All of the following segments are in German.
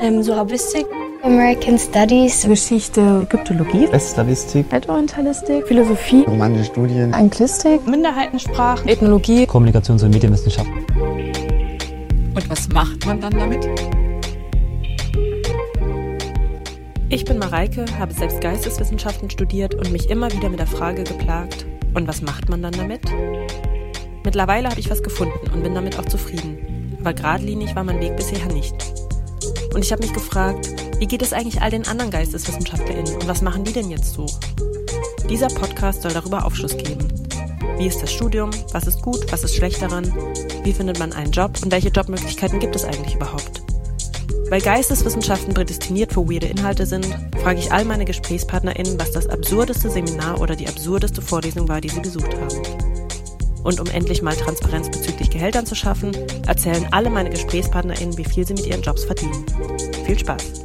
ähm, Soravistik, American Studies, Geschichte, Ägyptologie, Westslavistik, Altorientalistik, Philosophie, romanische Studien, Anglistik, Minderheitensprachen, Ethnologie, Kommunikations- und Medienwissenschaft. Und was macht man dann damit? Ich bin Mareike, habe selbst Geisteswissenschaften studiert und mich immer wieder mit der Frage geplagt, und was macht man dann damit? Mittlerweile habe ich was gefunden und bin damit auch zufrieden. Aber geradlinig war mein Weg bisher nicht. Und ich habe mich gefragt, wie geht es eigentlich all den anderen GeisteswissenschaftlerInnen und was machen die denn jetzt so? Dieser Podcast soll darüber Aufschluss geben. Wie ist das Studium? Was ist gut? Was ist schlecht daran? Wie findet man einen Job? Und welche Jobmöglichkeiten gibt es eigentlich überhaupt? Weil Geisteswissenschaften prädestiniert für weirde Inhalte sind, frage ich all meine GesprächspartnerInnen, was das absurdeste Seminar oder die absurdeste Vorlesung war, die sie besucht haben. Und um endlich mal Transparenz bezüglich Gehältern zu schaffen, erzählen alle meine GesprächspartnerInnen, wie viel sie mit ihren Jobs verdienen. Viel Spaß!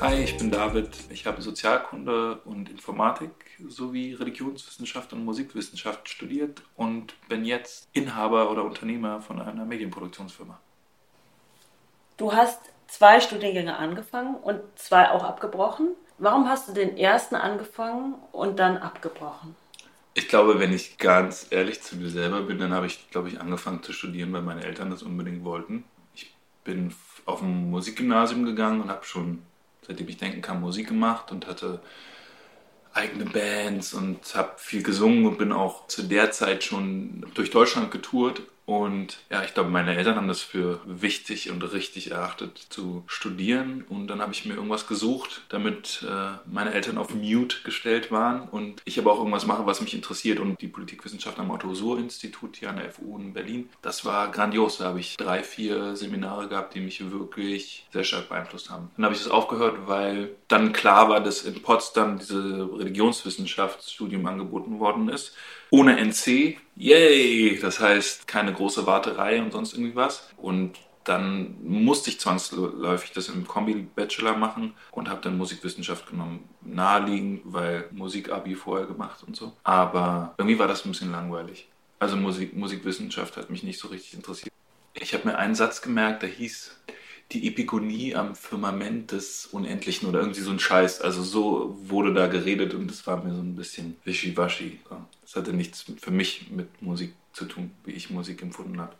Hi, ich bin David. Ich habe Sozialkunde und Informatik sowie Religionswissenschaft und Musikwissenschaft studiert und bin jetzt Inhaber oder Unternehmer von einer Medienproduktionsfirma. Du hast zwei Studiengänge angefangen und zwei auch abgebrochen. Warum hast du den ersten angefangen und dann abgebrochen? Ich glaube, wenn ich ganz ehrlich zu mir selber bin, dann habe ich, glaube ich, angefangen zu studieren, weil meine Eltern das unbedingt wollten. Ich bin auf ein Musikgymnasium gegangen und habe schon, seitdem ich denken kann, Musik gemacht und hatte eigene Bands und habe viel gesungen und bin auch zu der Zeit schon durch Deutschland getourt und ja, ich glaube, meine Eltern haben das für wichtig und richtig erachtet zu studieren. Und dann habe ich mir irgendwas gesucht, damit äh, meine Eltern auf Mute gestellt waren und ich aber auch irgendwas mache, was mich interessiert. Und die Politikwissenschaft am Otto-Suhr-Institut hier an der FU in Berlin, das war grandios. Da habe ich drei, vier Seminare gehabt, die mich wirklich sehr stark beeinflusst haben. Dann habe ich das aufgehört, weil dann klar war, dass in Potsdam diese Religionswissenschaftsstudium angeboten worden ist ohne NC. Yay! Das heißt, keine große Warterei und sonst irgendwie was. Und dann musste ich zwangsläufig das im Kombi-Bachelor machen und habe dann Musikwissenschaft genommen. Naheliegend, weil Musik-Abi vorher gemacht und so. Aber irgendwie war das ein bisschen langweilig. Also Musik, Musikwissenschaft hat mich nicht so richtig interessiert. Ich habe mir einen Satz gemerkt, der hieß, die Epigonie am Firmament des Unendlichen oder irgendwie so ein Scheiß. Also so wurde da geredet und das war mir so ein bisschen wischiwaschi. Das hatte nichts für mich mit Musik zu tun, wie ich Musik empfunden habe.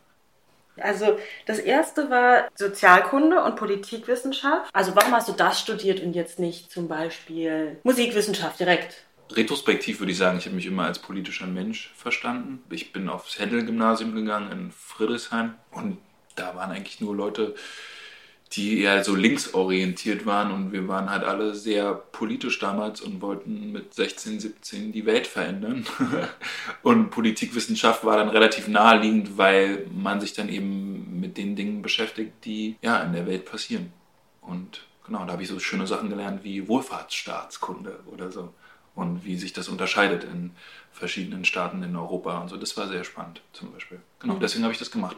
Also das erste war Sozialkunde und Politikwissenschaft. Also warum hast du das studiert und jetzt nicht zum Beispiel Musikwissenschaft direkt? Retrospektiv würde ich sagen, ich habe mich immer als politischer Mensch verstanden. Ich bin aufs Händel-Gymnasium gegangen in Friedrichshain und da waren eigentlich nur Leute, die eher so linksorientiert waren und wir waren halt alle sehr politisch damals und wollten mit 16, 17 die Welt verändern. und Politikwissenschaft war dann relativ naheliegend, weil man sich dann eben mit den Dingen beschäftigt, die ja in der Welt passieren. Und genau, da habe ich so schöne Sachen gelernt wie Wohlfahrtsstaatskunde oder so und wie sich das unterscheidet in verschiedenen Staaten in Europa und so. Das war sehr spannend zum Beispiel. Genau, mhm. deswegen habe ich das gemacht.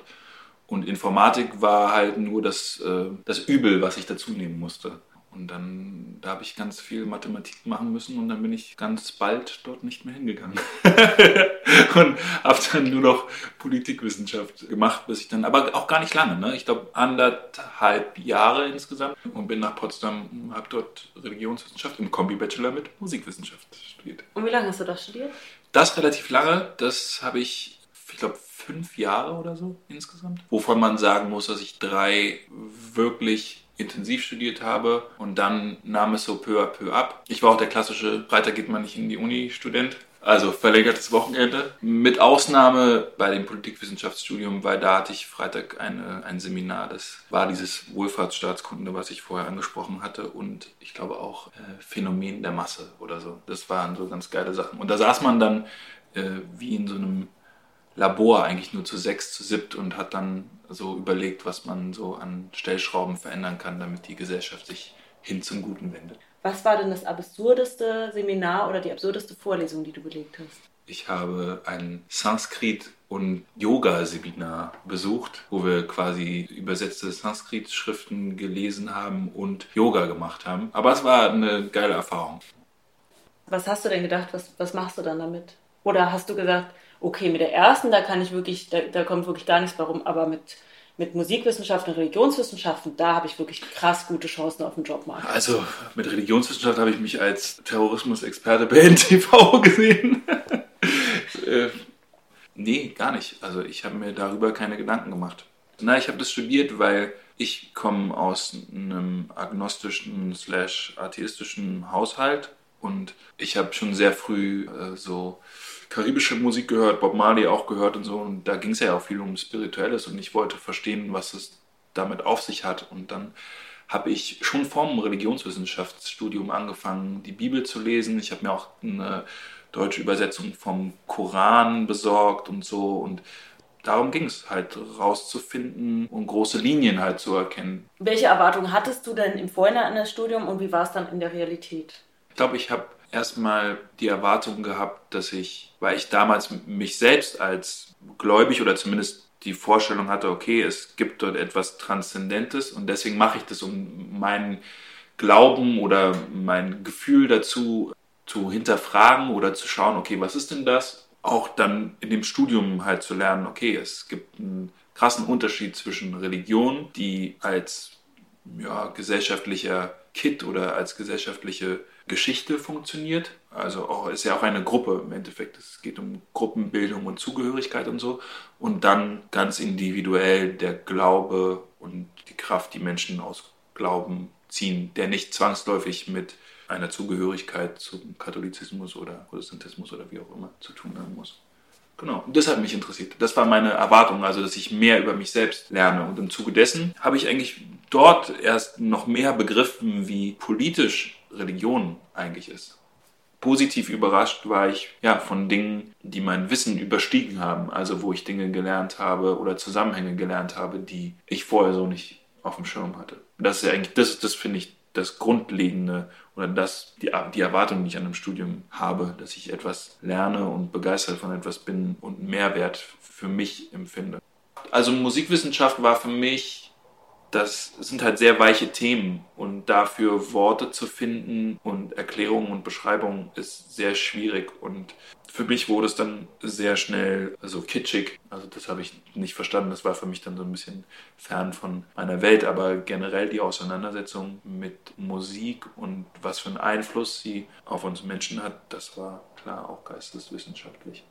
Und Informatik war halt nur das, äh, das Übel, was ich dazu nehmen musste. Und dann, da habe ich ganz viel Mathematik machen müssen und dann bin ich ganz bald dort nicht mehr hingegangen. und habe dann nur noch Politikwissenschaft gemacht, bis ich dann, aber auch gar nicht lange, ne? ich glaube anderthalb Jahre insgesamt und bin nach Potsdam, habe dort Religionswissenschaft im Kombi-Bachelor mit Musikwissenschaft studiert. Und wie lange hast du das studiert? Das relativ lange, das habe ich, ich glaube, fünf Jahre oder so insgesamt. Wovon man sagen muss, dass ich drei wirklich intensiv studiert habe und dann nahm es so peu à peu ab. Ich war auch der klassische Freitag geht man nicht in die Uni Student. Also verlängertes Wochenende. Mit Ausnahme bei dem Politikwissenschaftsstudium, weil da hatte ich Freitag eine, ein Seminar. Das war dieses Wohlfahrtsstaatskunde, was ich vorher angesprochen hatte. Und ich glaube auch äh, Phänomen der Masse oder so. Das waren so ganz geile Sachen. Und da saß man dann äh, wie in so einem Labor eigentlich nur zu sechs, zu siebt und hat dann so überlegt, was man so an Stellschrauben verändern kann, damit die Gesellschaft sich hin zum Guten wendet. Was war denn das absurdeste Seminar oder die absurdeste Vorlesung, die du belegt hast? Ich habe ein Sanskrit- und Yoga-Seminar besucht, wo wir quasi übersetzte Sanskrit-Schriften gelesen haben und Yoga gemacht haben. Aber es war eine geile Erfahrung. Was hast du denn gedacht? Was, was machst du dann damit? Oder hast du gesagt, okay, mit der ersten, da kann ich wirklich, da, da kommt wirklich gar nichts warum, aber mit, mit Musikwissenschaften und Religionswissenschaften, da habe ich wirklich krass gute Chancen auf den Jobmarkt. Also mit Religionswissenschaft habe ich mich als Terrorismusexperte bei NTV gesehen. äh, nee, gar nicht. Also ich habe mir darüber keine Gedanken gemacht. Na, ich habe das studiert, weil ich komme aus einem agnostischen slash atheistischen Haushalt und ich habe schon sehr früh äh, so karibische Musik gehört, Bob Marley auch gehört und so. Und da ging es ja auch viel um Spirituelles und ich wollte verstehen, was es damit auf sich hat. Und dann habe ich schon vor dem Religionswissenschaftsstudium angefangen, die Bibel zu lesen. Ich habe mir auch eine deutsche Übersetzung vom Koran besorgt und so. Und darum ging es halt rauszufinden und große Linien halt zu erkennen. Welche Erwartungen hattest du denn im Vorhinein an das Studium und wie war es dann in der Realität? Ich glaube, ich habe erstmal die Erwartung gehabt, dass ich, weil ich damals mich selbst als gläubig oder zumindest die Vorstellung hatte, okay, es gibt dort etwas Transzendentes und deswegen mache ich das, um meinen Glauben oder mein Gefühl dazu zu hinterfragen oder zu schauen, okay, was ist denn das? Auch dann in dem Studium halt zu lernen, okay, es gibt einen krassen Unterschied zwischen Religion, die als ja, gesellschaftlicher Kit oder als gesellschaftliche Geschichte funktioniert. Also auch, ist ja auch eine Gruppe im Endeffekt. Es geht um Gruppenbildung und Zugehörigkeit und so. Und dann ganz individuell der Glaube und die Kraft, die Menschen aus Glauben ziehen, der nicht zwangsläufig mit einer Zugehörigkeit zum Katholizismus oder Protestantismus oder wie auch immer zu tun haben muss. Genau, und das hat mich interessiert. Das war meine Erwartung, also dass ich mehr über mich selbst lerne. Und im Zuge dessen habe ich eigentlich dort erst noch mehr begriffen, wie politisch Religion eigentlich ist. Positiv überrascht war ich ja von Dingen, die mein Wissen überstiegen haben, also wo ich Dinge gelernt habe oder Zusammenhänge gelernt habe, die ich vorher so nicht auf dem Schirm hatte. Das ist ja eigentlich, das, das finde ich das Grundlegende oder das, die, die Erwartung, die ich an einem Studium habe, dass ich etwas lerne und begeistert von etwas bin und Mehrwert für mich empfinde. Also Musikwissenschaft war für mich das sind halt sehr weiche Themen und dafür Worte zu finden und Erklärungen und Beschreibungen ist sehr schwierig und für mich wurde es dann sehr schnell so kitschig. Also das habe ich nicht verstanden. Das war für mich dann so ein bisschen fern von meiner Welt. Aber generell die Auseinandersetzung mit Musik und was für einen Einfluss sie auf uns Menschen hat, das war klar auch geisteswissenschaftlich.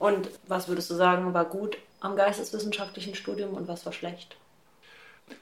Und was würdest du sagen, war gut am geisteswissenschaftlichen Studium und was war schlecht?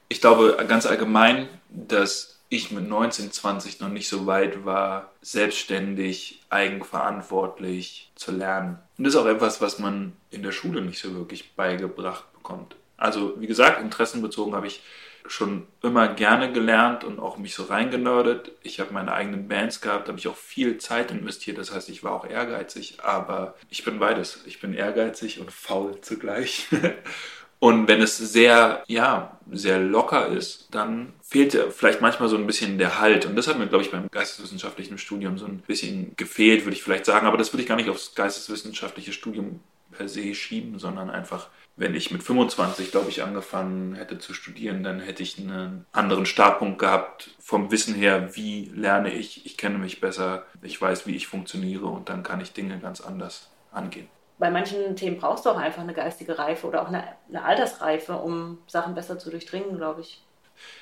Ich glaube ganz allgemein, dass ich mit 19, 20 noch nicht so weit war, selbstständig, eigenverantwortlich zu lernen. Und das ist auch etwas, was man in der Schule nicht so wirklich beigebracht bekommt. Also, wie gesagt, interessenbezogen habe ich schon immer gerne gelernt und auch mich so reingenördet. Ich habe meine eigenen Bands gehabt, habe ich auch viel Zeit investiert. Das heißt, ich war auch ehrgeizig, aber ich bin beides. Ich bin ehrgeizig und faul zugleich. Und wenn es sehr, ja, sehr locker ist, dann fehlt vielleicht manchmal so ein bisschen der Halt. Und das hat mir, glaube ich, beim geisteswissenschaftlichen Studium so ein bisschen gefehlt, würde ich vielleicht sagen. Aber das würde ich gar nicht aufs geisteswissenschaftliche Studium per se schieben, sondern einfach, wenn ich mit 25, glaube ich, angefangen hätte zu studieren, dann hätte ich einen anderen Startpunkt gehabt vom Wissen her, wie lerne ich, ich kenne mich besser, ich weiß, wie ich funktioniere und dann kann ich Dinge ganz anders angehen bei manchen Themen brauchst du auch einfach eine geistige Reife oder auch eine, eine Altersreife, um Sachen besser zu durchdringen, glaube ich.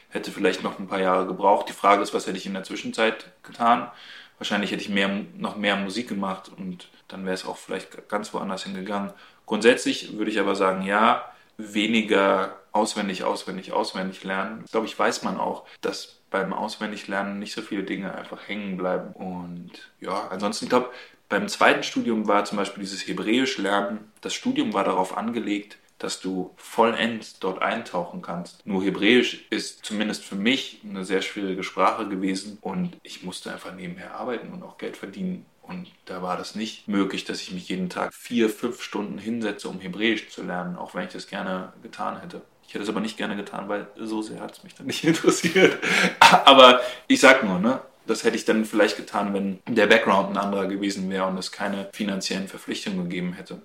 Hätte vielleicht noch ein paar Jahre gebraucht. Die Frage ist, was hätte ich in der Zwischenzeit getan? Wahrscheinlich hätte ich mehr, noch mehr Musik gemacht und dann wäre es auch vielleicht ganz woanders hingegangen. Grundsätzlich würde ich aber sagen, ja, weniger auswendig, auswendig, auswendig lernen. Ich glaube, ich weiß man auch, dass beim Auswendiglernen nicht so viele Dinge einfach hängen bleiben. Und ja, ansonsten, ich glaube, beim zweiten Studium war zum Beispiel dieses Hebräisch lernen. Das Studium war darauf angelegt, dass du vollends dort eintauchen kannst. Nur Hebräisch ist zumindest für mich eine sehr schwierige Sprache gewesen und ich musste einfach nebenher arbeiten und auch Geld verdienen. Und da war das nicht möglich, dass ich mich jeden Tag vier, fünf Stunden hinsetze, um Hebräisch zu lernen, auch wenn ich das gerne getan hätte. Ich hätte es aber nicht gerne getan, weil so sehr hat es mich dann nicht interessiert. Aber ich sag nur, ne? Das hätte ich dann vielleicht getan, wenn der Background ein anderer gewesen wäre und es keine finanziellen Verpflichtungen gegeben hätte.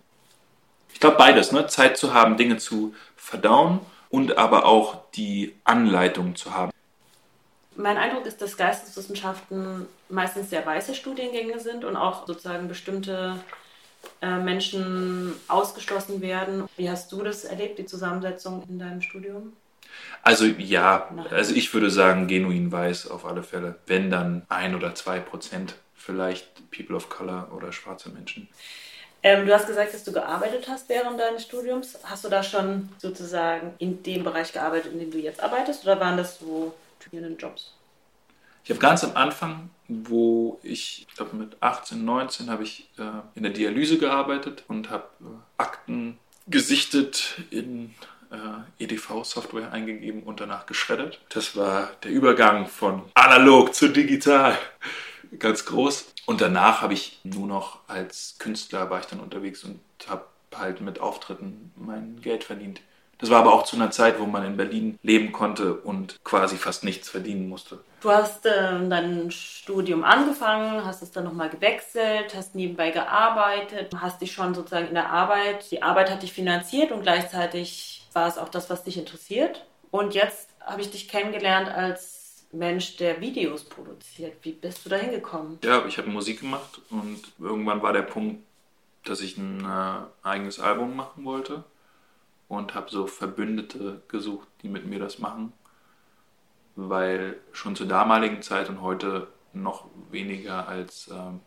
Ich glaube beides, ne? Zeit zu haben, Dinge zu verdauen und aber auch die Anleitung zu haben. Mein Eindruck ist, dass Geisteswissenschaften meistens sehr weiße Studiengänge sind und auch sozusagen bestimmte äh, Menschen ausgeschlossen werden. Wie hast du das erlebt, die Zusammensetzung in deinem Studium? Also ja, also ich würde sagen, genuin weiß auf alle Fälle. Wenn dann ein oder zwei Prozent vielleicht People of Color oder schwarze Menschen. Ähm, du hast gesagt, dass du gearbeitet hast während deines Studiums. Hast du da schon sozusagen in dem Bereich gearbeitet, in dem du jetzt arbeitest, oder waren das so studierenden Jobs? Ich habe ganz am Anfang, wo ich, ich glaube mit 18, 19, habe ich äh, in der Dialyse gearbeitet und habe äh, Akten gesichtet in äh, EDV-Software eingegeben und danach geschreddert. Das war der Übergang von analog zu digital. Ganz groß. Und danach habe ich nur noch als Künstler war ich dann unterwegs und habe halt mit Auftritten mein Geld verdient. Das war aber auch zu einer Zeit, wo man in Berlin leben konnte und quasi fast nichts verdienen musste. Du hast äh, dein Studium angefangen, hast es dann nochmal gewechselt, hast nebenbei gearbeitet, hast dich schon sozusagen in der Arbeit, die Arbeit hat dich finanziert und gleichzeitig war es auch das, was dich interessiert. Und jetzt habe ich dich kennengelernt als Mensch, der Videos produziert. Wie bist du da hingekommen? Ja, ich habe Musik gemacht und irgendwann war der Punkt, dass ich ein äh, eigenes Album machen wollte und habe so Verbündete gesucht, die mit mir das machen, weil schon zur damaligen Zeit und heute noch weniger als ähm,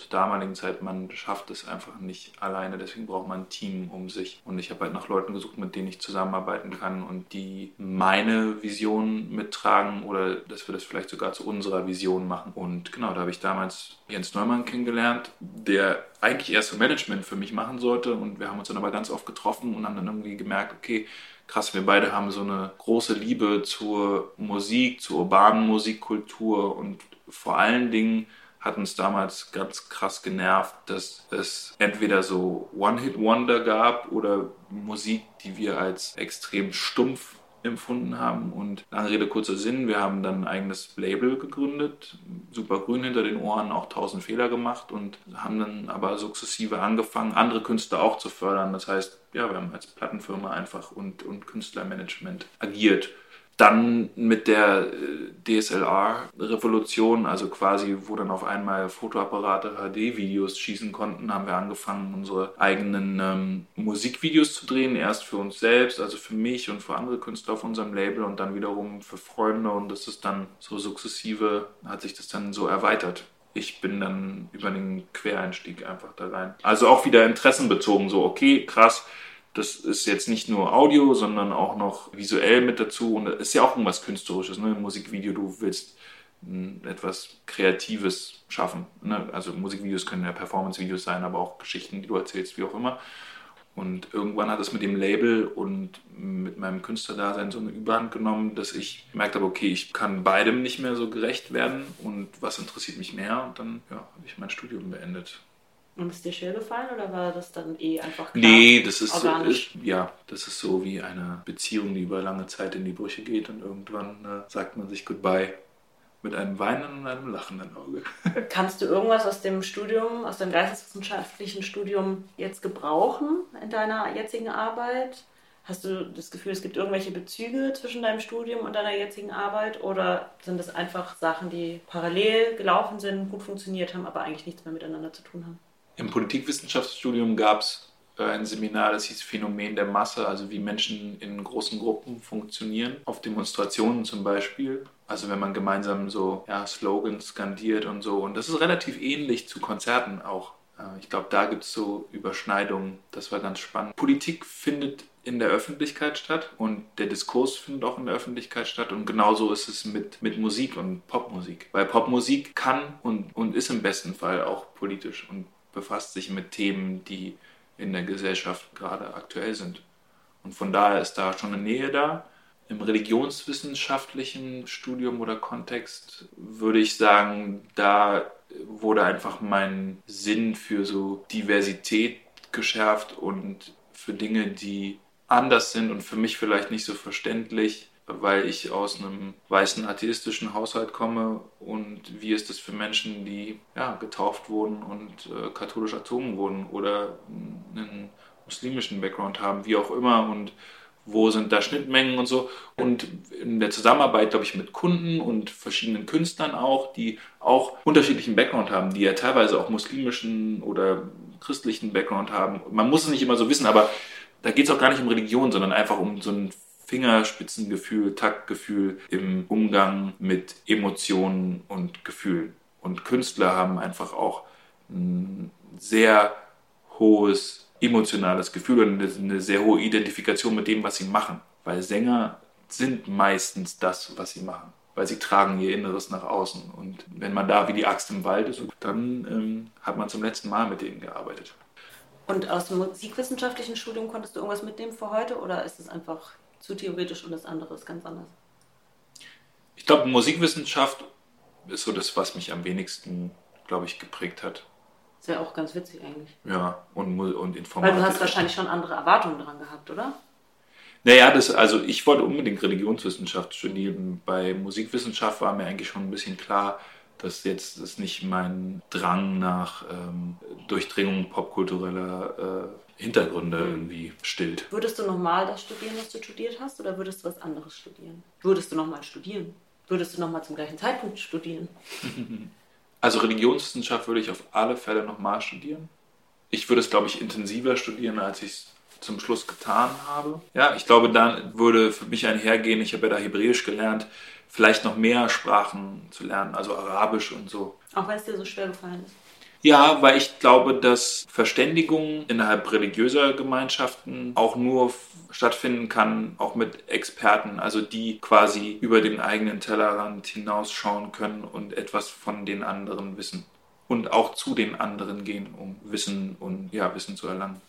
zur damaligen Zeit, man schafft es einfach nicht alleine, deswegen braucht man ein Team um sich. Und ich habe halt nach Leuten gesucht, mit denen ich zusammenarbeiten kann und die meine Vision mittragen oder dass wir das vielleicht sogar zu unserer Vision machen. Und genau, da habe ich damals Jens Neumann kennengelernt, der eigentlich erst so Management für mich machen sollte und wir haben uns dann aber ganz oft getroffen und haben dann irgendwie gemerkt, okay, krass, wir beide haben so eine große Liebe zur Musik, zur urbanen Musikkultur und vor allen Dingen hat uns damals ganz krass genervt, dass es entweder so One-Hit-Wonder gab oder Musik, die wir als extrem stumpf empfunden haben. Und lange Rede, kurzer Sinn, wir haben dann ein eigenes Label gegründet, super grün hinter den Ohren, auch tausend Fehler gemacht und haben dann aber sukzessive angefangen, andere Künstler auch zu fördern. Das heißt, ja, wir haben als Plattenfirma einfach und, und Künstlermanagement agiert. Dann mit der äh, DSLR-Revolution, also quasi, wo dann auf einmal Fotoapparate HD-Videos schießen konnten, haben wir angefangen, unsere eigenen ähm, Musikvideos zu drehen. Erst für uns selbst, also für mich und für andere Künstler auf unserem Label und dann wiederum für Freunde. Und das ist dann so sukzessive, hat sich das dann so erweitert ich bin dann über den Quereinstieg einfach da rein. Also auch wieder interessenbezogen, so okay, krass, das ist jetzt nicht nur Audio, sondern auch noch visuell mit dazu. Und ist ja auch irgendwas Künstlerisches, ne? Musikvideo, du willst etwas Kreatives schaffen. Ne? Also Musikvideos können ja Performance-Videos sein, aber auch Geschichten, die du erzählst, wie auch immer. Und irgendwann hat es mit dem Label und mit meinem Künstlerdasein so eine Überhand genommen, dass ich gemerkt habe, okay, ich kann beidem nicht mehr so gerecht werden und was interessiert mich mehr. Und dann ja, habe ich mein Studium beendet. Und ist dir schwer gefallen oder war das dann eh einfach klar, Nee, das ist organisch? ist, ja, das ist so wie eine Beziehung, die über lange Zeit in die Brüche geht und irgendwann äh, sagt man sich Goodbye mit einem weinenden und einem lachenden Auge. Kannst du irgendwas aus dem Studium, aus dem geisteswissenschaftlichen Studium jetzt gebrauchen in deiner jetzigen Arbeit? Hast du das Gefühl, es gibt irgendwelche Bezüge zwischen deinem Studium und deiner jetzigen Arbeit oder sind das einfach Sachen, die parallel gelaufen sind, gut funktioniert haben, aber eigentlich nichts mehr miteinander zu tun haben? Im Politikwissenschaftsstudium gab es äh, ein Seminar, das hieß Phänomen der Masse, also wie Menschen in großen Gruppen funktionieren, auf Demonstrationen zum Beispiel. Also wenn man gemeinsam so ja, Slogans skandiert und so. Und das ist relativ ähnlich zu Konzerten auch. Äh, ich glaube, da gibt es so Überschneidungen. Das war ganz spannend. Politik findet in der Öffentlichkeit statt und der Diskurs findet auch in der Öffentlichkeit statt und genauso ist es mit, mit Musik und Popmusik. Weil Popmusik kann und, und ist im besten Fall auch politisch und befasst sich mit Themen, die in der Gesellschaft gerade aktuell sind. Und von daher ist da schon eine Nähe da. Im religionswissenschaftlichen Studium oder Kontext würde ich sagen, da wurde einfach mein Sinn für so Diversität geschärft und für Dinge, die anders sind und für mich vielleicht nicht so verständlich weil ich aus einem weißen atheistischen Haushalt komme und wie ist es für Menschen, die ja, getauft wurden und äh, katholisch erzogen wurden oder einen muslimischen Background haben, wie auch immer und wo sind da Schnittmengen und so. Und in der Zusammenarbeit, glaube ich, mit Kunden und verschiedenen Künstlern auch, die auch unterschiedlichen Background haben, die ja teilweise auch muslimischen oder christlichen Background haben. Man muss es nicht immer so wissen, aber da geht es auch gar nicht um Religion, sondern einfach um so ein Fingerspitzengefühl, Taktgefühl im Umgang mit Emotionen und Gefühlen. Und Künstler haben einfach auch ein sehr hohes emotionales Gefühl und eine sehr hohe Identifikation mit dem, was sie machen. Weil Sänger sind meistens das, was sie machen. Weil sie tragen ihr Inneres nach außen. Und wenn man da wie die Axt im Wald ist, dann ähm, hat man zum letzten Mal mit denen gearbeitet. Und aus dem musikwissenschaftlichen Studium konntest du irgendwas mitnehmen für heute oder ist es einfach zu theoretisch und das andere ist ganz anders? Ich glaube, Musikwissenschaft ist so das, was mich am wenigsten, glaube ich, geprägt hat. Das wäre auch ganz witzig eigentlich. Ja, und, und Informatik. Weil du hast wahrscheinlich schon andere Erwartungen dran gehabt, oder? Naja, das, also ich wollte unbedingt Religionswissenschaft studieren. Bei Musikwissenschaft war mir eigentlich schon ein bisschen klar, dass jetzt das nicht mein Drang nach ähm, Durchdringung popkultureller äh, Hintergründe mhm. irgendwie stillt. Würdest du nochmal das studieren, was du studiert hast, oder würdest du was anderes studieren? Würdest du nochmal studieren? Würdest du nochmal zum gleichen Zeitpunkt studieren? Also Religionswissenschaft würde ich auf alle Fälle nochmal studieren. Ich würde es, glaube ich, intensiver studieren, als ich es zum Schluss getan habe. Ja, ich glaube, dann würde für mich einhergehen, ich habe ja da Hebräisch gelernt, vielleicht noch mehr Sprachen zu lernen, also Arabisch und so. Auch wenn es dir so schwer gefallen ist. Ja, weil ich glaube, dass Verständigung innerhalb religiöser Gemeinschaften auch nur stattfinden kann, auch mit Experten, also die quasi über den eigenen Tellerrand hinausschauen können und etwas von den anderen wissen. Und auch zu den anderen gehen, um Wissen und ja, Wissen zu erlangen.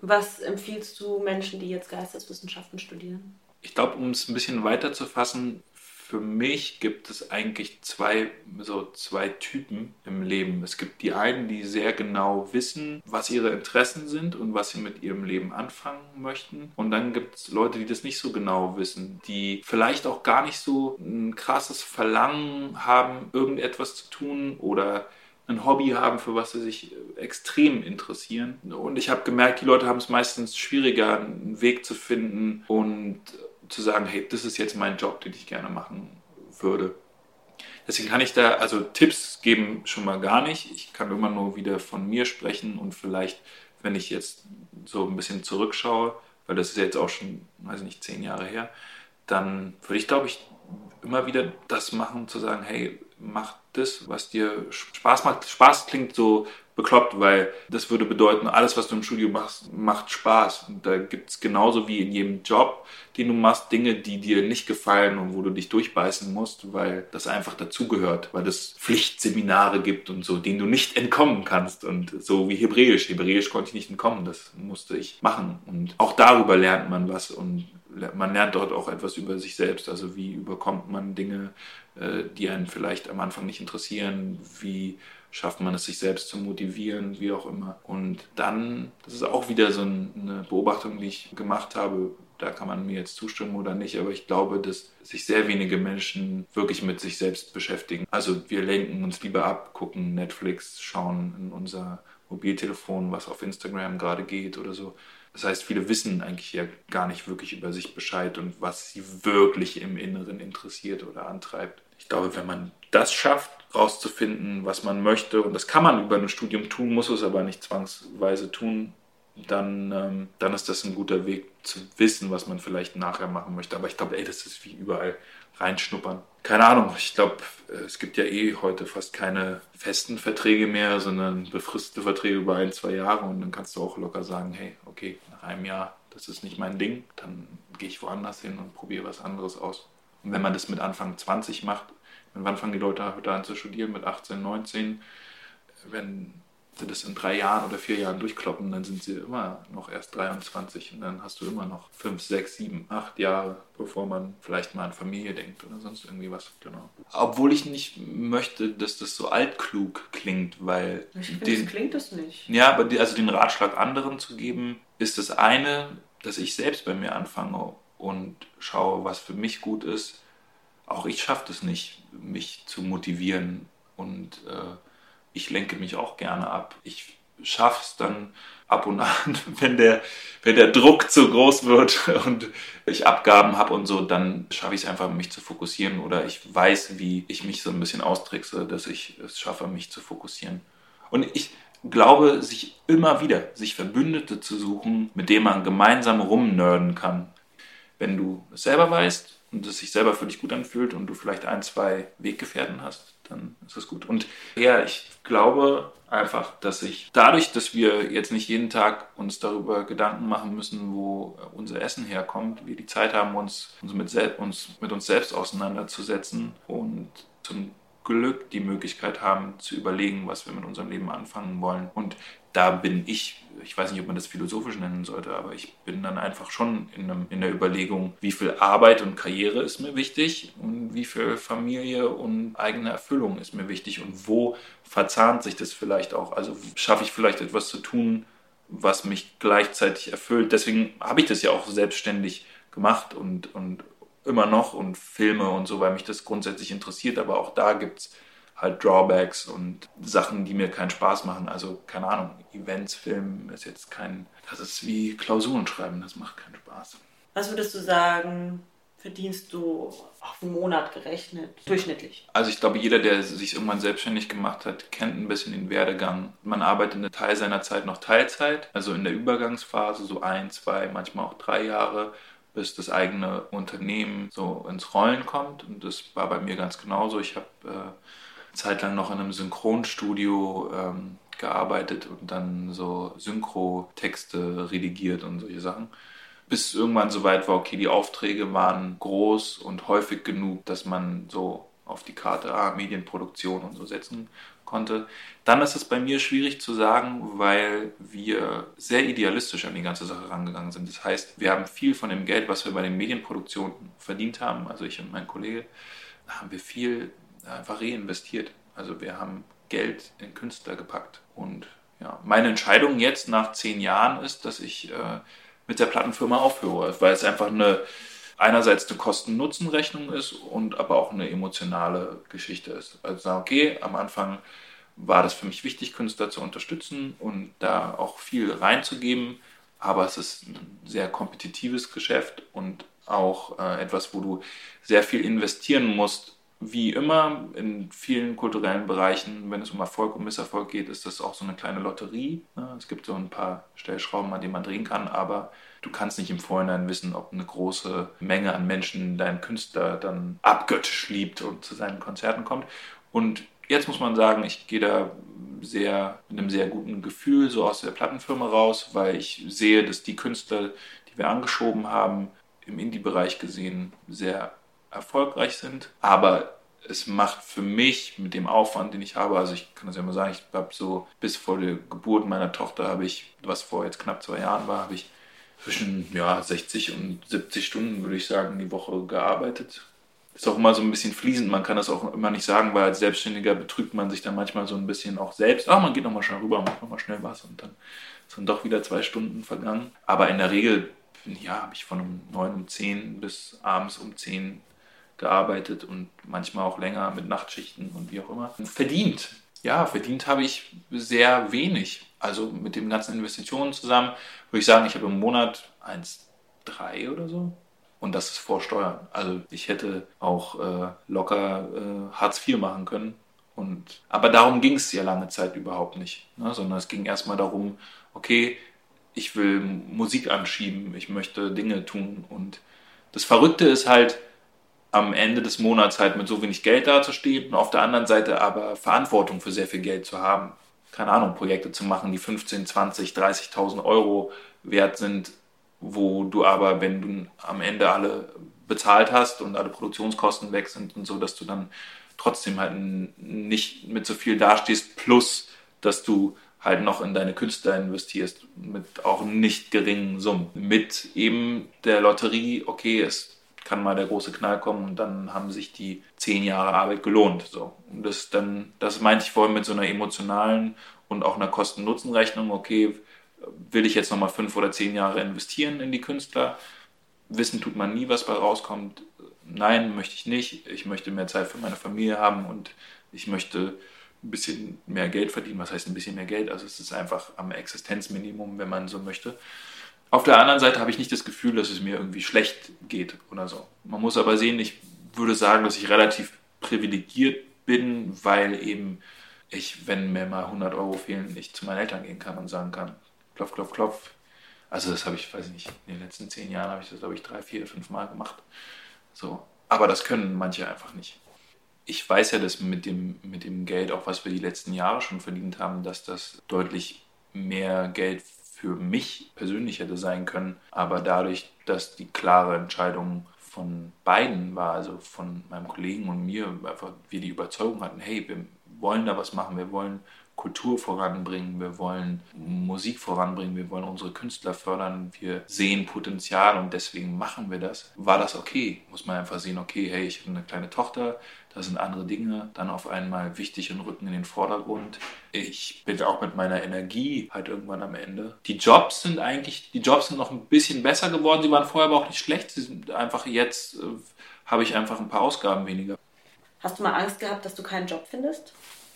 Was empfiehlst du Menschen, die jetzt Geisteswissenschaften studieren? Ich glaube, um es ein bisschen weiter zu fassen, für mich gibt es eigentlich zwei, so zwei Typen im Leben. Es gibt die einen, die sehr genau wissen, was ihre Interessen sind und was sie mit ihrem Leben anfangen möchten. Und dann gibt es Leute, die das nicht so genau wissen, die vielleicht auch gar nicht so ein krasses Verlangen haben, irgendetwas zu tun oder ein Hobby haben, für was sie sich extrem interessieren. Und ich habe gemerkt, die Leute haben es meistens schwieriger, einen Weg zu finden und zu sagen, hey, das ist jetzt mein Job, den ich gerne machen würde. Deswegen kann ich da, also Tipps geben schon mal gar nicht. Ich kann immer nur wieder von mir sprechen und vielleicht, wenn ich jetzt so ein bisschen zurückschaue, weil das ist jetzt auch schon, weiß ich nicht, zehn Jahre her, dann würde ich, glaube ich, immer wieder das machen, zu sagen, hey, mach das, was dir Spaß macht. Spaß klingt so bekloppt, weil das würde bedeuten, alles, was du im Studio machst, macht Spaß. Und da gibt es genauso wie in jedem Job, den du machst, Dinge, die dir nicht gefallen und wo du dich durchbeißen musst, weil das einfach dazugehört, weil es Pflichtseminare gibt und so, denen du nicht entkommen kannst. Und so wie Hebräisch. Hebräisch konnte ich nicht entkommen, das musste ich machen. Und auch darüber lernt man was und man lernt dort auch etwas über sich selbst. Also wie überkommt man Dinge, äh, die einen vielleicht am Anfang nicht interessieren, wie schafft man es, sich selbst zu motivieren, wie auch immer. Und dann, das ist auch wieder so eine Beobachtung, die ich gemacht habe, da kann man mir jetzt zustimmen oder nicht, aber ich glaube, dass sich sehr wenige Menschen wirklich mit sich selbst beschäftigen. Also wir lenken uns lieber ab, gucken Netflix, schauen in unser Mobiltelefon, was auf Instagram gerade geht oder so. Das heißt, viele wissen eigentlich ja gar nicht wirklich über sich Bescheid und was sie wirklich im Inneren interessiert oder antreibt. Ich glaube, wenn man das schafft, rauszufinden, was man möchte, und das kann man über ein Studium tun, muss es aber nicht zwangsweise tun, dann, ähm, dann ist das ein guter Weg zu wissen, was man vielleicht nachher machen möchte. Aber ich glaube, ey, das ist wie überall reinschnuppern. Keine Ahnung, ich glaube, es gibt ja eh heute fast keine festen Verträge mehr, sondern befristete Verträge über ein, zwei Jahre und dann kannst du auch locker sagen, hey, okay, nach einem Jahr, das ist nicht mein Ding, dann gehe ich woanders hin und probiere was anderes aus. Und wenn man das mit Anfang 20 macht, wann fangen die Leute heute an zu studieren? Mit 18, 19. Wenn sie das in drei Jahren oder vier Jahren durchkloppen, dann sind sie immer noch erst 23 und dann hast du immer noch fünf, sechs, sieben, acht Jahre, bevor man vielleicht mal an Familie denkt oder sonst irgendwie was. Genau. Obwohl ich nicht möchte, dass das so altklug klingt, weil. Ich finde, den, das klingt das nicht. Ja, aber die, also den Ratschlag anderen zu geben, ist das eine, dass ich selbst bei mir anfange und schaue, was für mich gut ist. Auch ich schaffe es nicht, mich zu motivieren und äh, ich lenke mich auch gerne ab. Ich schaffe es dann ab und an, wenn der, wenn der Druck zu groß wird und ich Abgaben habe und so, dann schaffe ich es einfach, mich zu fokussieren oder ich weiß, wie ich mich so ein bisschen austrickse, dass ich es schaffe, mich zu fokussieren. Und ich, glaube, sich immer wieder, sich Verbündete zu suchen, mit denen man gemeinsam rumnörden kann. Wenn du es selber weißt und es sich selber für dich gut anfühlt und du vielleicht ein, zwei Weggefährten hast, dann ist das gut. Und ja, ich glaube einfach, dass ich dadurch, dass wir jetzt nicht jeden Tag uns darüber Gedanken machen müssen, wo unser Essen herkommt, wir die Zeit haben, uns, uns, mit, uns mit uns selbst auseinanderzusetzen und zum Glück die Möglichkeit haben zu überlegen, was wir mit unserem Leben anfangen wollen. Und da bin ich, ich weiß nicht, ob man das philosophisch nennen sollte, aber ich bin dann einfach schon in, einem, in der Überlegung, wie viel Arbeit und Karriere ist mir wichtig und wie viel Familie und eigene Erfüllung ist mir wichtig und wo verzahnt sich das vielleicht auch. Also schaffe ich vielleicht etwas zu tun, was mich gleichzeitig erfüllt. Deswegen habe ich das ja auch selbstständig gemacht und, und immer noch und Filme und so, weil mich das grundsätzlich interessiert. Aber auch da gibt es halt Drawbacks und Sachen, die mir keinen Spaß machen. Also, keine Ahnung, Events, Filmen ist jetzt kein. Das ist wie Klausuren schreiben, das macht keinen Spaß. Was würdest du sagen, verdienst du auf einen Monat gerechnet, durchschnittlich? Also ich glaube, jeder, der sich irgendwann selbstständig gemacht hat, kennt ein bisschen den Werdegang. Man arbeitet einen Teil seiner Zeit noch Teilzeit, also in der Übergangsphase, so ein, zwei, manchmal auch drei Jahre bis das eigene Unternehmen so ins Rollen kommt. Und das war bei mir ganz genauso. Ich habe äh, zeitlang noch in einem Synchronstudio ähm, gearbeitet und dann so Synchro-Texte redigiert und solche Sachen. Bis irgendwann so weit war, okay, die Aufträge waren groß und häufig genug, dass man so auf die Karte ah, Medienproduktion und so setzen konnte. Dann ist es bei mir schwierig zu sagen, weil wir sehr idealistisch an die ganze Sache rangegangen sind. Das heißt, wir haben viel von dem Geld, was wir bei den Medienproduktionen verdient haben, also ich und mein Kollege, haben wir viel einfach reinvestiert. Also wir haben Geld in Künstler gepackt. Und ja, meine Entscheidung jetzt nach zehn Jahren ist, dass ich äh, mit der Plattenfirma aufhöre, weil es einfach eine einerseits eine Kosten-Nutzen-Rechnung ist und aber auch eine emotionale Geschichte ist. Also okay, am Anfang war das für mich wichtig, Künstler zu unterstützen und da auch viel reinzugeben, aber es ist ein sehr kompetitives Geschäft und auch äh, etwas, wo du sehr viel investieren musst. Wie immer in vielen kulturellen Bereichen, wenn es um Erfolg und Misserfolg geht, ist das auch so eine kleine Lotterie. Ne? Es gibt so ein paar Stellschrauben, an denen man drehen kann, aber Du kannst nicht im Vorhinein wissen, ob eine große Menge an Menschen deinen Künstler dann abgöttisch liebt und zu seinen Konzerten kommt. Und jetzt muss man sagen, ich gehe da sehr mit einem sehr guten Gefühl so aus der Plattenfirma raus, weil ich sehe, dass die Künstler, die wir angeschoben haben, im Indie-Bereich gesehen sehr erfolgreich sind. Aber es macht für mich mit dem Aufwand, den ich habe, also ich kann das ja mal sagen, ich habe so bis vor der Geburt meiner Tochter habe ich, was vor jetzt knapp zwei Jahren war, habe ich zwischen ja, 60 und 70 Stunden, würde ich sagen, die Woche gearbeitet. Ist auch immer so ein bisschen fließend, man kann das auch immer nicht sagen, weil als Selbstständiger betrügt man sich dann manchmal so ein bisschen auch selbst. Ah, man geht nochmal schnell rüber, macht nochmal schnell was und dann sind doch wieder zwei Stunden vergangen. Aber in der Regel, ja, habe ich von um 9 um 10 bis abends um 10 gearbeitet und manchmal auch länger mit Nachtschichten und wie auch immer. Verdient, ja, verdient habe ich sehr wenig. Also mit den ganzen Investitionen zusammen würde ich sagen, ich habe im Monat 1,3 oder so. Und das ist vor Steuern. Also ich hätte auch äh, locker äh, Hartz IV machen können. Und, aber darum ging es ja lange Zeit überhaupt nicht. Ne? Sondern es ging erstmal darum, okay, ich will Musik anschieben, ich möchte Dinge tun. Und das Verrückte ist halt, am Ende des Monats halt mit so wenig Geld dazustehen und auf der anderen Seite aber Verantwortung für sehr viel Geld zu haben keine Ahnung, Projekte zu machen, die 15, 20, 30.000 Euro wert sind, wo du aber, wenn du am Ende alle bezahlt hast und alle Produktionskosten weg sind und so, dass du dann trotzdem halt nicht mit so viel dastehst, plus dass du halt noch in deine Künstler investierst mit auch nicht geringen Summen. Mit eben der Lotterie, okay, es kann mal der große Knall kommen und dann haben sich die zehn Jahre Arbeit gelohnt. So. Und das dann, das meinte ich vorhin mit so einer emotionalen und auch einer Kosten-Nutzen-Rechnung, okay, will ich jetzt nochmal fünf oder zehn Jahre investieren in die Künstler? Wissen tut man nie, was bei rauskommt. Nein, möchte ich nicht. Ich möchte mehr Zeit für meine Familie haben und ich möchte ein bisschen mehr Geld verdienen. Was heißt ein bisschen mehr Geld? Also es ist einfach am Existenzminimum, wenn man so möchte. Auf der anderen Seite habe ich nicht das Gefühl, dass es mir irgendwie schlecht geht oder so. Man muss aber sehen, ich würde sagen, dass ich relativ privilegiert bin, weil eben ich, wenn mir mal 100 Euro fehlen, ich zu meinen Eltern gehen kann und sagen kann, klopf, klopf, klopf. Also das habe ich, weiß ich nicht, in den letzten zehn Jahren habe ich das, glaube ich, drei, vier, fünf Mal gemacht. So. Aber das können manche einfach nicht. Ich weiß ja, dass mit dem, mit dem Geld, auch was wir die letzten Jahre schon verdient haben, dass das deutlich mehr Geld für mich persönlich hätte sein können. Aber dadurch, dass die klare Entscheidung von beiden war, also von meinem Kollegen und mir, einfach wir die Überzeugung hatten, hey, wir wollen da was machen, wir wollen Kultur voranbringen, wir wollen Musik voranbringen, wir wollen unsere Künstler fördern, wir sehen Potenzial und deswegen machen wir das. War das okay? Muss man einfach sehen, okay, hey, ich habe eine kleine Tochter, da sind andere Dinge dann auf einmal wichtig und rücken in den Vordergrund. Ich bin auch mit meiner Energie halt irgendwann am Ende. Die Jobs sind eigentlich, die Jobs sind noch ein bisschen besser geworden, sie waren vorher aber auch nicht schlecht, sie sind einfach jetzt, äh, habe ich einfach ein paar Ausgaben weniger. Hast du mal Angst gehabt, dass du keinen Job findest?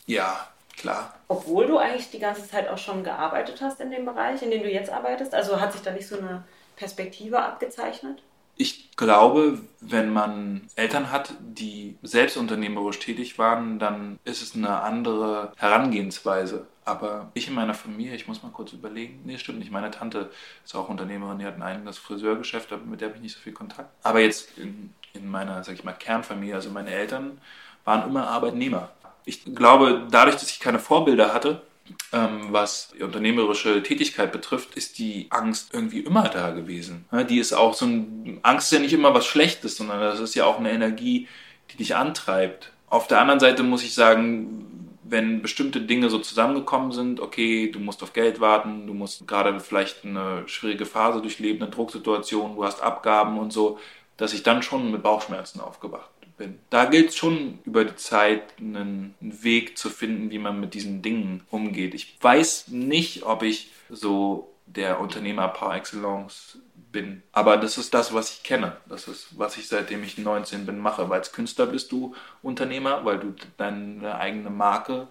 Ja, klar. Obwohl du eigentlich die ganze Zeit auch schon gearbeitet hast in dem Bereich, in dem du jetzt arbeitest? Also hat sich da nicht so eine Perspektive abgezeichnet? Ich glaube, wenn man Eltern hat, die selbst unternehmerisch tätig waren, dann ist es eine andere Herangehensweise. Aber ich in meiner Familie, ich muss mal kurz überlegen, nee, stimmt nicht, meine Tante ist auch Unternehmerin, die hat ein eigenes Friseurgeschäft, mit der habe ich nicht so viel Kontakt. Aber jetzt in, in meiner, sag ich mal, Kernfamilie, also meine Eltern waren immer Arbeitnehmer ich glaube, dadurch, dass ich keine Vorbilder hatte, was die unternehmerische Tätigkeit betrifft, ist die Angst irgendwie immer da gewesen. Die ist auch so ein, Angst ist ja nicht immer was Schlechtes, sondern das ist ja auch eine Energie, die dich antreibt. Auf der anderen Seite muss ich sagen, wenn bestimmte Dinge so zusammengekommen sind, okay, du musst auf Geld warten, du musst gerade vielleicht eine schwierige Phase durchleben, eine Drucksituation, du hast Abgaben und so, dass ich dann schon mit Bauchschmerzen aufgewacht bin. Da gilt es schon über die Zeit einen Weg zu finden, wie man mit diesen Dingen umgeht. Ich weiß nicht, ob ich so der Unternehmer par excellence bin. Aber das ist das, was ich kenne. Das ist, was ich seitdem ich 19 bin mache. Weil als Künstler bist du Unternehmer, weil du deine eigene Marke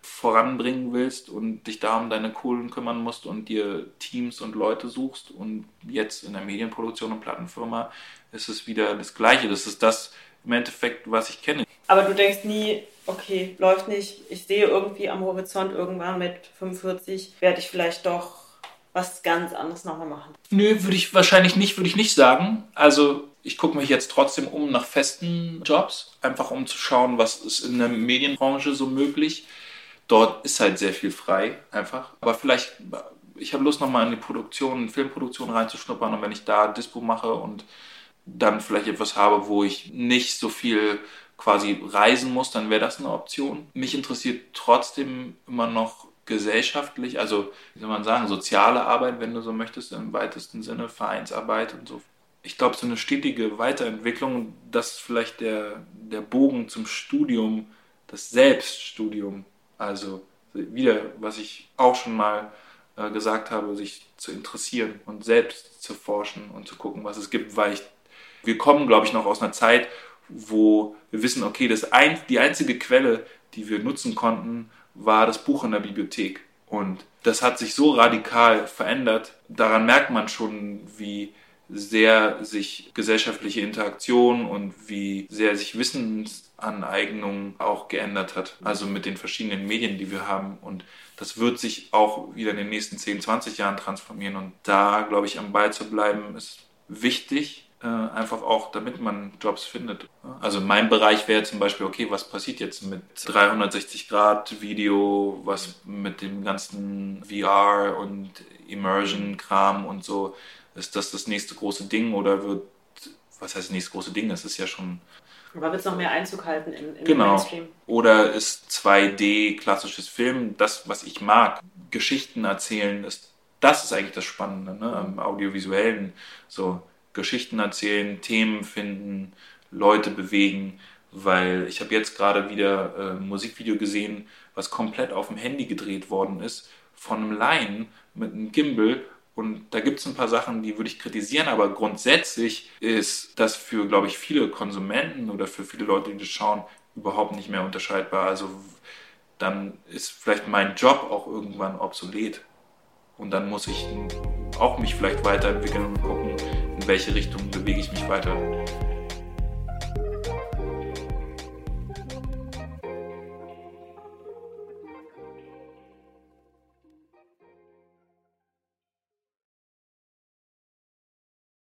voranbringen willst und dich da um deine Kohlen kümmern musst und dir Teams und Leute suchst. Und jetzt in der Medienproduktion und Plattenfirma ist es wieder das Gleiche. Das ist das, im Endeffekt, was ich kenne. Aber du denkst nie, okay, läuft nicht. Ich sehe irgendwie am Horizont irgendwann mit 45, werde ich vielleicht doch was ganz anderes nochmal machen. Nö, würde ich wahrscheinlich nicht, würde ich nicht sagen. Also ich gucke mich jetzt trotzdem um nach festen Jobs, einfach um zu schauen, was ist in der Medienbranche so möglich. Dort ist halt sehr viel frei, einfach. Aber vielleicht, ich habe Lust nochmal in die Produktion, Filmproduktion reinzuschnuppern und wenn ich da Dispo mache und dann vielleicht etwas habe, wo ich nicht so viel quasi reisen muss, dann wäre das eine Option. Mich interessiert trotzdem immer noch gesellschaftlich, also wie soll man sagen, soziale Arbeit, wenn du so möchtest, im weitesten Sinne, Vereinsarbeit und so. Ich glaube, so eine stetige Weiterentwicklung, das vielleicht der, der Bogen zum Studium, das Selbststudium, also wieder, was ich auch schon mal äh, gesagt habe, sich zu interessieren und selbst zu forschen und zu gucken, was es gibt, weil ich wir kommen, glaube ich, noch aus einer Zeit, wo wir wissen, okay, das ein, die einzige Quelle, die wir nutzen konnten, war das Buch in der Bibliothek. Und das hat sich so radikal verändert. Daran merkt man schon, wie sehr sich gesellschaftliche Interaktion und wie sehr sich Wissensaneignung auch geändert hat. Also mit den verschiedenen Medien, die wir haben. Und das wird sich auch wieder in den nächsten 10, 20 Jahren transformieren. Und da, glaube ich, am Ball zu bleiben, ist wichtig. Äh, einfach auch, damit man Jobs findet. Also mein Bereich wäre zum Beispiel, okay, was passiert jetzt mit 360 Grad Video, was mit dem ganzen VR und Immersion-Kram und so, ist das das nächste große Ding oder wird, was heißt das nächste große Ding, das ist ja schon... Aber wird es noch mehr Einzug halten in, in genau. den Mainstream? Oder ist 2D klassisches Film das, was ich mag? Geschichten erzählen, ist, das ist eigentlich das Spannende, ne? am audiovisuellen, so Geschichten erzählen, Themen finden, Leute bewegen, weil ich habe jetzt gerade wieder äh, ein Musikvideo gesehen, was komplett auf dem Handy gedreht worden ist, von einem Laien mit einem Gimbal und da gibt es ein paar Sachen, die würde ich kritisieren, aber grundsätzlich ist das für, glaube ich, viele Konsumenten oder für viele Leute, die das schauen, überhaupt nicht mehr unterscheidbar. Also dann ist vielleicht mein Job auch irgendwann obsolet. Und dann muss ich auch mich vielleicht weiterentwickeln und gucken, welche Richtung bewege ich mich weiter.